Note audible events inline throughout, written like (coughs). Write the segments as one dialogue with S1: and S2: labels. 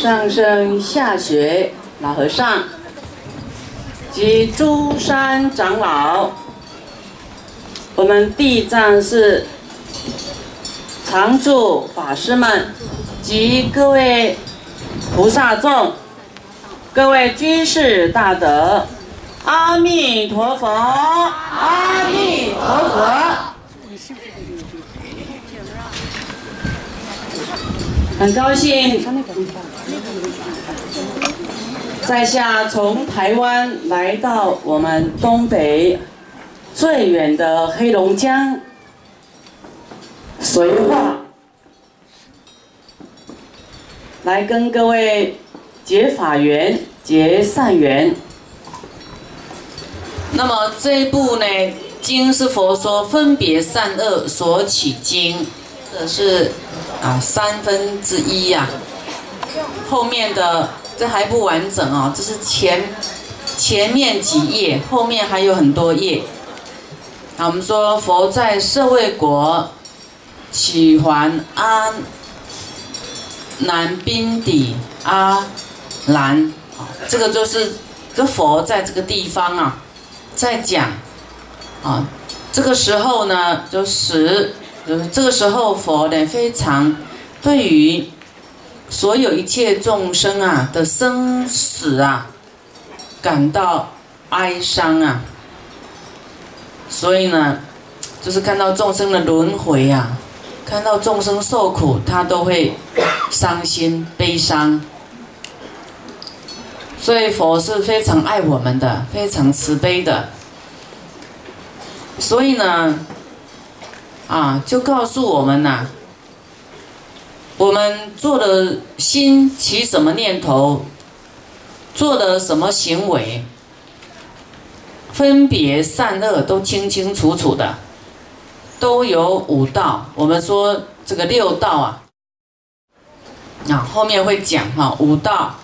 S1: 上生下学老和尚。及诸山长老，我们地藏寺常住法师们及各位菩萨众、各位居士大德，阿弥陀佛，阿弥陀佛。很高兴，在下从台湾来到我们东北最远的黑龙江绥化，来跟各位结法缘、结善缘。那么这一部呢，经是佛说分别善恶所起经，这是。啊，三分之一呀，后面的这还不完整哦，这是前前面几页，后面还有很多页。啊，我们说佛在舍卫国起还阿南宾底阿兰，这个就是这佛在这个地方啊，在讲啊，这个时候呢，就是。就是这个时候，佛呢非常对于所有一切众生啊的生死啊感到哀伤啊，所以呢，就是看到众生的轮回啊，看到众生受苦，他都会伤心 (coughs) 悲伤。所以佛是非常爱我们的，非常慈悲的。所以呢。啊，就告诉我们呐，我们做的心起什么念头，做的什么行为，分别善恶都清清楚楚的，都有五道。我们说这个六道啊，啊后面会讲哈五道。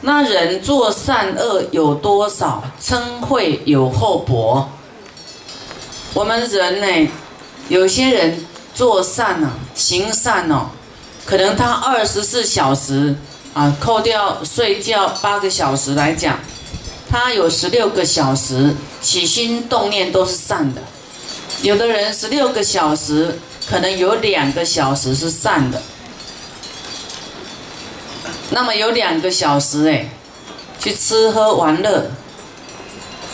S1: 那人做善恶有多少？称会有厚薄。我们人呢？有些人做善呢，行善哦，可能他二十四小时啊，扣掉睡觉八个小时来讲，他有十六个小时起心动念都是善的。有的人十六个小时，可能有两个小时是善的。那么有两个小时哎，去吃喝玩乐，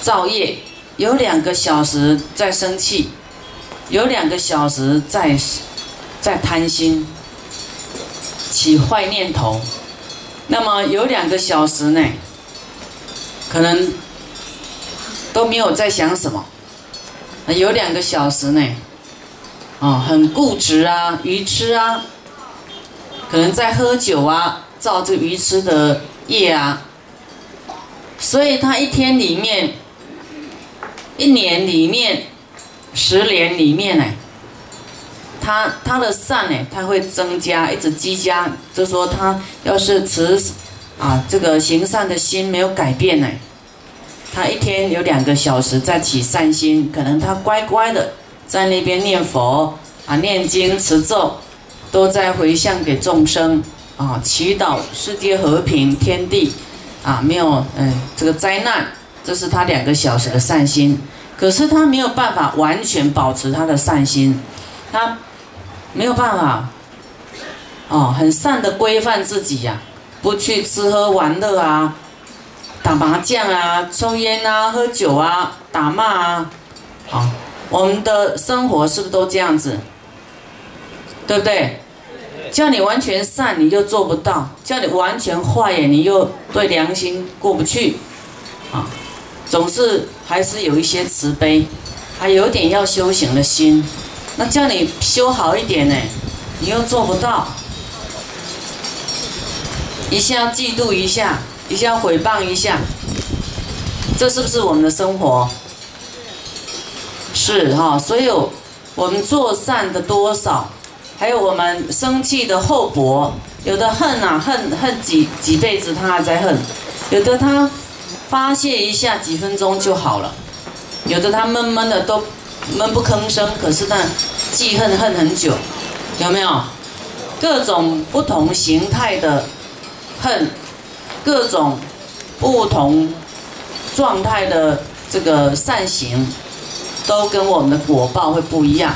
S1: 造业；有两个小时在生气。有两个小时在在贪心起坏念头，那么有两个小时呢，可能都没有在想什么。有两个小时呢，啊，很固执啊，愚痴啊，可能在喝酒啊，造这愚痴的业啊。所以他一天里面，一年里面。十年里面呢，他他的善呢，他会增加，一直积加。就说他要是持啊这个行善的心没有改变呢，他一天有两个小时在起善心，可能他乖乖的在那边念佛啊念经持咒，都在回向给众生啊祈祷世界和平天地啊没有嗯这个灾难，这是他两个小时的善心。可是他没有办法完全保持他的善心，他没有办法，哦，很善的规范自己呀，不去吃喝玩乐啊，打麻将啊，抽烟啊，喝酒啊，打骂啊，好，我们的生活是不是都这样子？对不对？叫你完全善，你就做不到；叫你完全坏，你又对良心过不去，啊。总是还是有一些慈悲，还有点要修行的心。那叫你修好一点呢，你又做不到。一下嫉妒一下，一下诽谤一下，这是不是我们的生活？是哈，所有我们做善的多少，还有我们生气的厚薄，有的恨啊，恨恨几几辈子他还在恨，有的他发泄一下几分钟就好了，有的他闷闷的都闷不吭声，可是呢记恨恨很久，有没有？各种不同形态的恨，各种不同状态的这个善行。都跟我们的果报会不一样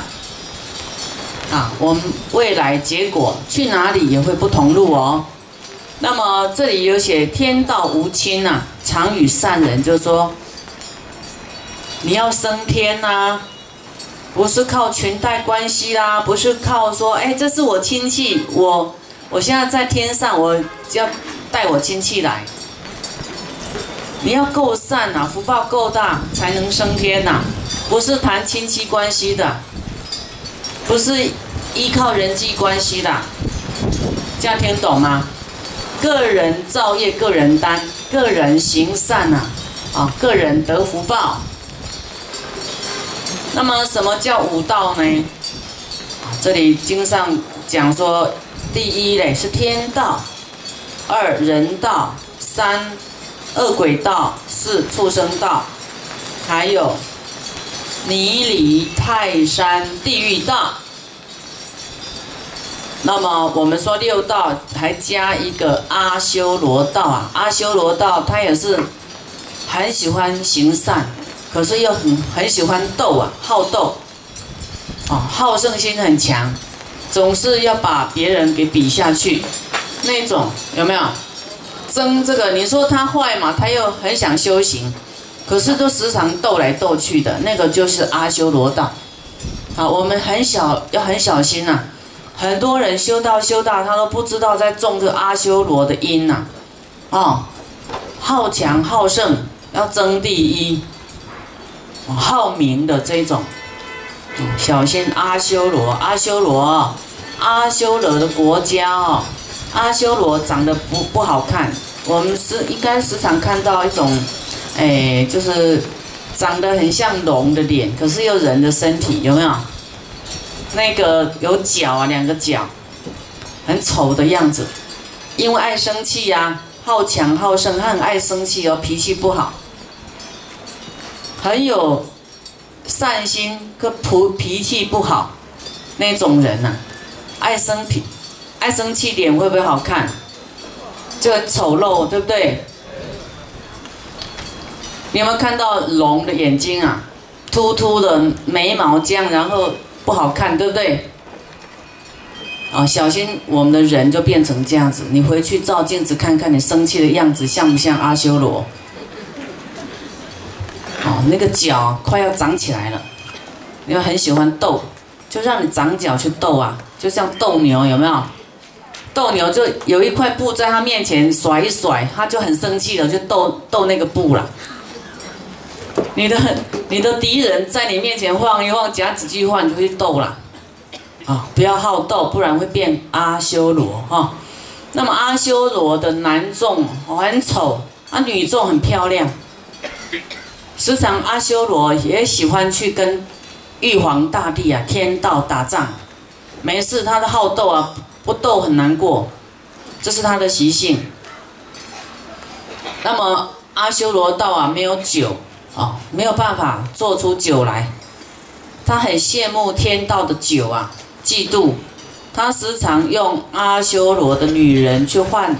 S1: 啊！我们未来结果去哪里也会不同路哦。那么这里有写“天道无亲”呐，常与善人，就是说你要升天呐，不是靠裙带关系啦，不是靠说哎，这是我亲戚，我我现在在天上，我要带我亲戚来。你要够善呐，福报够大，才能升天呐。不是谈亲戚关系的，不是依靠人际关系的，这样听懂吗？个人造业，个人担，个人行善呐，啊，个人得福报。那么什么叫五道呢？这里经上讲说，第一嘞是天道，二人道，三恶鬼道，四畜生道，还有。泥里泰山地狱道，那么我们说六道还加一个阿修罗道啊，阿修罗道他也是很喜欢行善，可是又很很喜欢斗啊，好斗，哦，好胜心很强，总是要把别人给比下去，那种有没有？争这个，你说他坏嘛，他又很想修行。可是都时常斗来斗去的，那个就是阿修罗道。好，我们很小要很小心呐。很多人修道修道，他都不知道在种这阿修罗的因呐。哦，好强好胜，要争第一，好名的这种，小心阿修罗。阿修罗，阿修罗的国家哦，阿修罗长得不不好看。我们是应该时常看到一种。哎，就是长得很像龙的脸，可是又人的身体，有没有？那个有角啊，两个角，很丑的样子。因为爱生气呀，好强好胜，他很爱生气哦，脾气不好，很有善心，可脾脾气不好那种人呐，爱生脾，爱生气，脸会不会好看？就很丑陋，对不对？你有没有看到龙的眼睛啊？突突的眉毛这样，然后不好看，对不对？啊，小心我们的人就变成这样子。你回去照镜子看看，你生气的样子像不像阿修罗？那个脚快要长起来了，因为很喜欢斗，就让你长脚去斗啊，就像斗牛，有没有？斗牛就有一块布在他面前甩一甩，他就很生气了，就斗斗那个布了。你的你的敌人在你面前晃一晃，夹几句话你就去斗了，啊，不要好斗，不然会变阿修罗哈。那么阿修罗的男众很丑，啊女众很漂亮。时常阿修罗也喜欢去跟玉皇大帝啊天道打仗，没事他的好斗啊，不斗很难过，这是他的习性。那么阿修罗道啊没有酒。哦，没有办法做出酒来，他很羡慕天道的酒啊，嫉妒，他时常用阿修罗的女人去换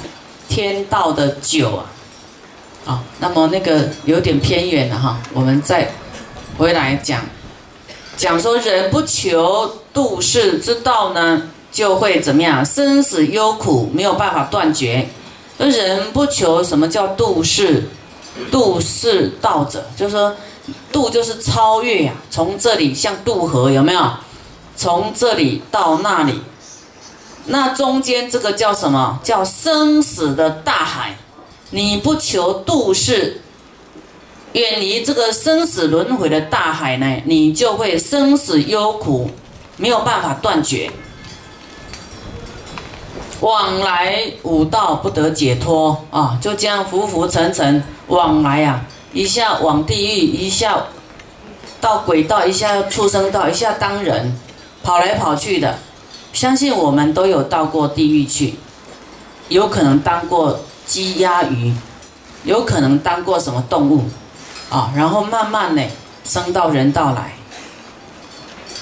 S1: 天道的酒啊，啊，那么那个有点偏远了哈，我们再回来讲，讲说人不求度世之道呢，就会怎么样？生死忧苦没有办法断绝，人不求什么叫度世？度世道者，就是说，度就是超越呀。从这里像渡河，有没有？从这里到那里，那中间这个叫什么？叫生死的大海。你不求度世，远离这个生死轮回的大海呢，你就会生死忧苦，没有办法断绝。往来五道不得解脱啊，就这样浮浮沉沉往来啊，一下往地狱，一下到鬼道，一下畜生道，一下当人，跑来跑去的。相信我们都有到过地狱去，有可能当过鸡鸭鱼，有可能当过什么动物，啊，然后慢慢的升到人道来。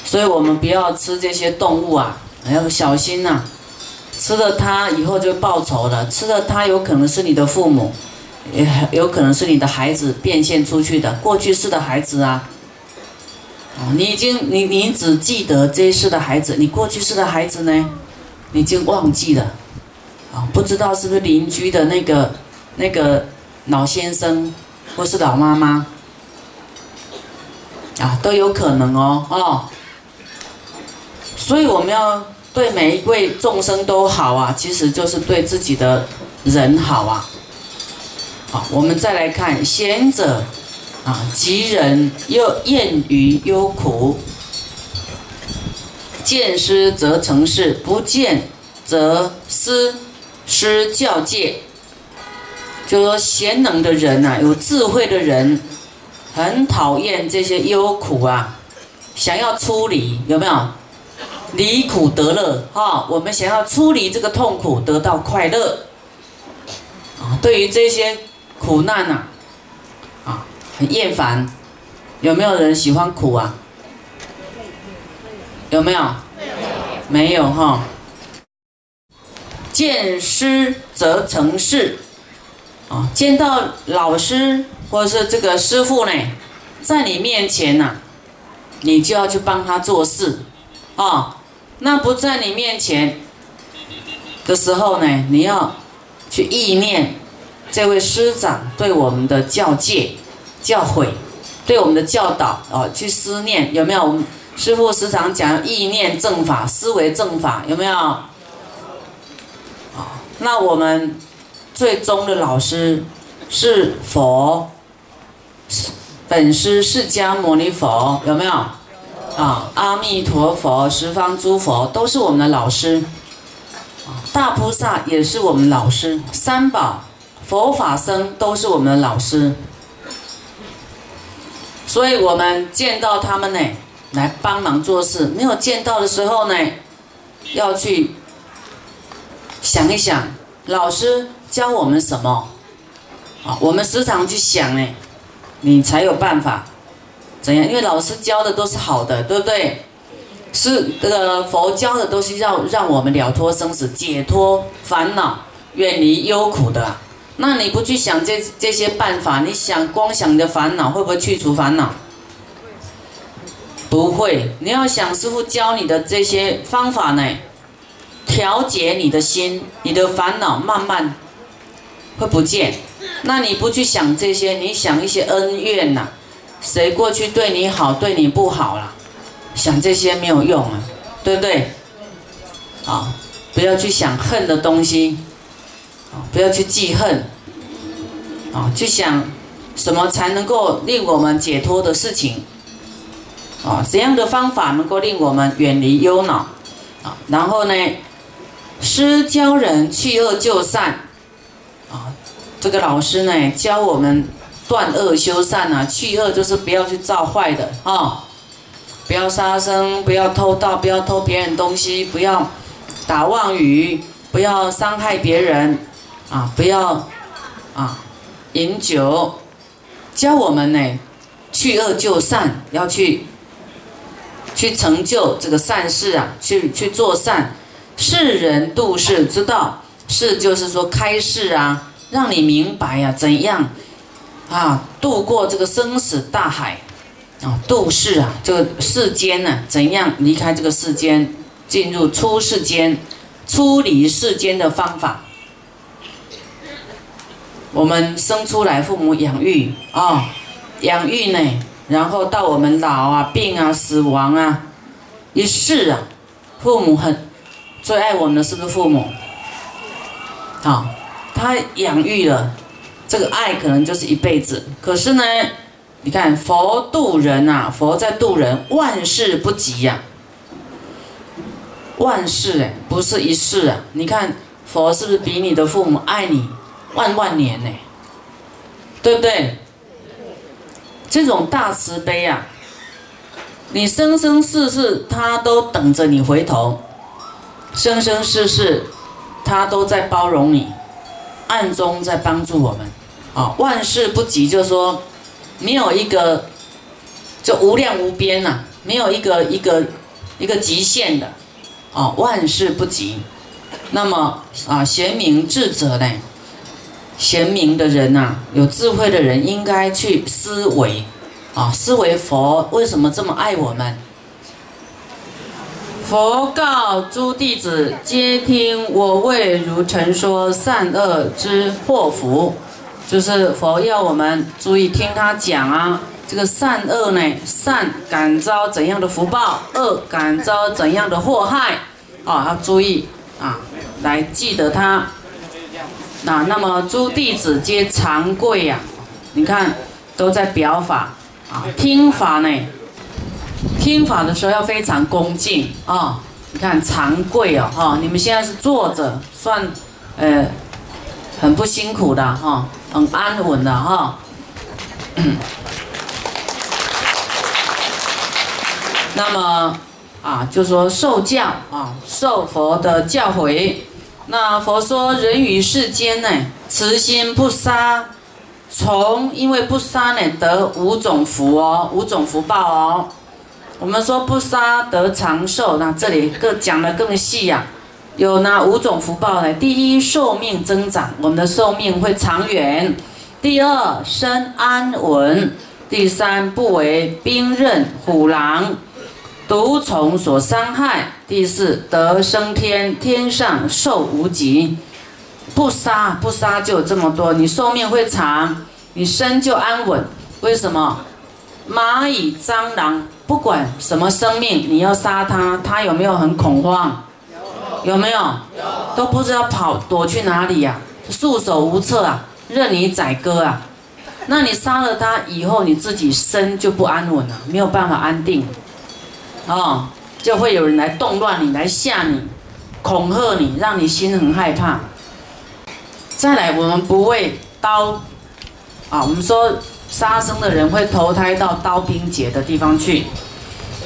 S1: 所以我们不要吃这些动物啊，要小心呐。吃了它以后就报仇了，吃了它有可能是你的父母，也有可能是你的孩子变现出去的过去式的孩子啊。哦，你已经你你只记得这一世的孩子，你过去式的孩子呢，你已经忘记了。不知道是不是邻居的那个那个老先生或是老妈妈啊，都有可能哦哦。所以我们要对每一位众生都好啊，其实就是对自己的人好啊。好，我们再来看贤者。啊，吉人又厌于忧苦，见师则成事，不见则失失教戒。就说贤能的人呐，有智慧的人，很讨厌这些忧苦啊，想要出离，有没有？离苦得乐，哈，我们想要出离这个痛苦，得到快乐。啊，对于这些苦难呐。啊很厌烦，有没有人喜欢苦啊？有没有？没有哈。见师则成事，啊，见到老师或者是这个师傅呢，在你面前呐，你就要去帮他做事，啊，那不在你面前的时候呢，你要去意念这位师长对我们的教诫。教诲，对我们的教导啊，去思念有没有？师傅时常讲意念正法，思维正法有没有？那我们最终的老师是佛，本师释迦牟尼佛有没有？啊，阿弥陀佛，十方诸佛都是我们的老师，大菩萨也是我们老师，三宝、佛法僧都是我们的老师。所以我们见到他们呢，来帮忙做事；没有见到的时候呢，要去想一想，老师教我们什么？啊，我们时常去想呢，你才有办法怎样？因为老师教的都是好的，对不对？是这个佛教的都是要让我们了脱生死、解脱烦恼、远离忧苦的。那你不去想这这些办法，你想光想你的烦恼，会不会去除烦恼？不会。你要想师傅教你的这些方法呢，调节你的心，你的烦恼慢慢会不见。那你不去想这些，你想一些恩怨呐，谁过去对你好，对你不好了，想这些没有用啊，对不对？啊，不要去想恨的东西。啊不要去记恨，啊，去想什么才能够令我们解脱的事情，啊，怎样的方法能够令我们远离忧恼，啊，然后呢，师教人去恶就善，啊，这个老师呢教我们断恶修善啊，去恶就是不要去造坏的啊，不要杀生，不要偷盗，不要偷别人东西，不要打妄语，不要伤害别人。啊，不要啊，饮酒，教我们呢，去恶就善，要去去成就这个善事啊，去去做善，世人度世之道，是就是说开示啊，让你明白呀，怎样啊度过这个生死大海啊，度世啊，这个世间呢，怎样离开这个世间，进入出世间，出离世间的方法。我们生出来，父母养育啊，养育呢，然后到我们老啊、病啊、死亡啊，一世啊，父母很最爱我们的是不是父母？好，他养育了，这个爱可能就是一辈子。可是呢，你看佛度人啊，佛在度人，万事不及呀，万事哎，不是一世啊。你看佛是不是比你的父母爱你？万万年呢，对不对？这种大慈悲啊，你生生世世他都等着你回头，生生世世他都在包容你，暗中在帮助我们。啊，万事不急，就说没有一个就无量无边呐，没有一个一个一个极限的。啊，万事不急。那么啊，贤明智者呢？贤明的人呐，有智慧的人应该去思维。啊，思维佛为什么这么爱我们？佛告诸弟子：皆听我为如陈说善恶之祸福。就是佛要我们注意听他讲啊，这个善恶呢，善感遭怎样的福报，恶感遭怎样的祸害，啊，要注意啊，来记得他。那那么诸弟子皆惭愧呀，你看都在表法。啊，听法呢？听法的时候要非常恭敬啊！你看长跪哦，哈，你们现在是坐着，算，呃，很不辛苦的哈，很安稳的哈。(coughs) 那么啊，就说受教啊，受佛的教诲。那佛说，人于世间呢，慈心不杀。从因为不杀呢，得五种福哦，五种福报哦。我们说不杀得长寿，那这里更讲的更细呀。有哪五种福报呢？第一，寿命增长，我们的寿命会长远；第二，身安稳；第三，不为兵刃、虎狼、毒虫所伤害；第四，得升天，天上寿无极。不杀不杀就有这么多，你寿命会长，你身就安稳。为什么？蚂蚁、蟑螂，不管什么生命，你要杀它，它有没有很恐慌？有。没有？都不知道跑躲去哪里呀，束手无策啊，任你宰割啊。那你杀了它以后，你自己身就不安稳了，没有办法安定。哦，就会有人来动乱你，来吓你，恐吓你，让你心很害怕。再来，我们不会刀，啊，我们说杀生的人会投胎到刀兵劫的地方去，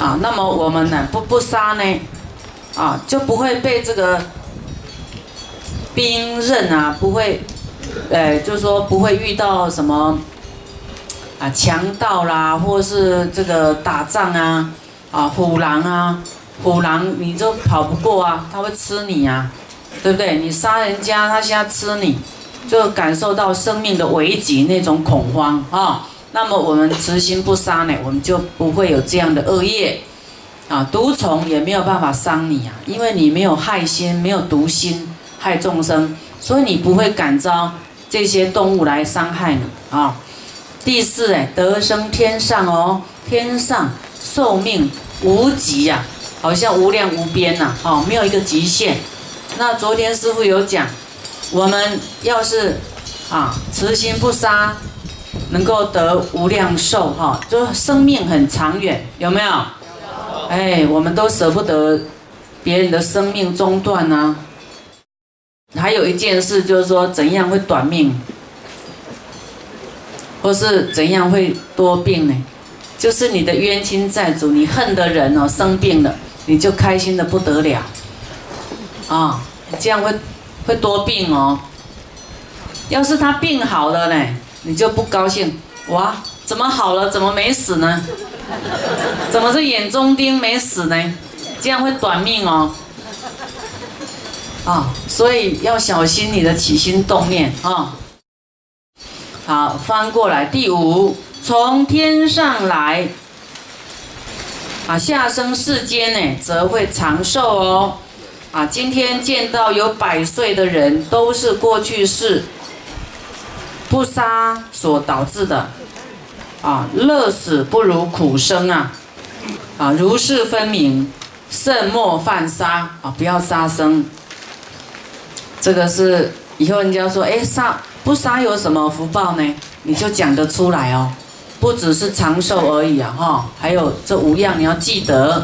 S1: 啊，那么我们呢，不不杀呢，啊，就不会被这个兵刃啊，不会，呃，就说不会遇到什么啊强盗啦，或是这个打仗啊，啊虎狼啊，虎狼你就跑不过啊，他会吃你啊。对不对？你杀人家，他现在吃你，就感受到生命的危急那种恐慌啊。那么我们慈心不杀呢，我们就不会有这样的恶业啊。毒虫也没有办法伤你啊，因为你没有害心，没有毒心害众生，所以你不会感召这些动物来伤害你啊。第四，哎，得生天上哦，天上寿命无极呀，好像无量无边呐，哦，没有一个极限。那昨天师傅有讲，我们要是啊慈心不杀，能够得无量寿哈，就生命很长远，有没有？哎，我们都舍不得别人的生命中断呢。还有一件事就是说，怎样会短命，或是怎样会多病呢？就是你的冤亲债主，你恨的人哦生病了，你就开心的不得了。啊，这样会会多病哦。要是他病好了呢，你就不高兴。哇，怎么好了？怎么没死呢？怎么是眼中钉没死呢？这样会短命哦。啊，所以要小心你的起心动念啊。好，翻过来第五，从天上来，啊，下生世间呢，则会长寿哦。啊，今天见到有百岁的人，都是过去世不杀所导致的。啊，乐死不如苦生啊！啊，如是分明，慎莫犯杀啊！不要杀生。这个是以后人家说，哎，杀不杀有什么福报呢？你就讲得出来哦。不只是长寿而已啊，哈，还有这五样你要记得。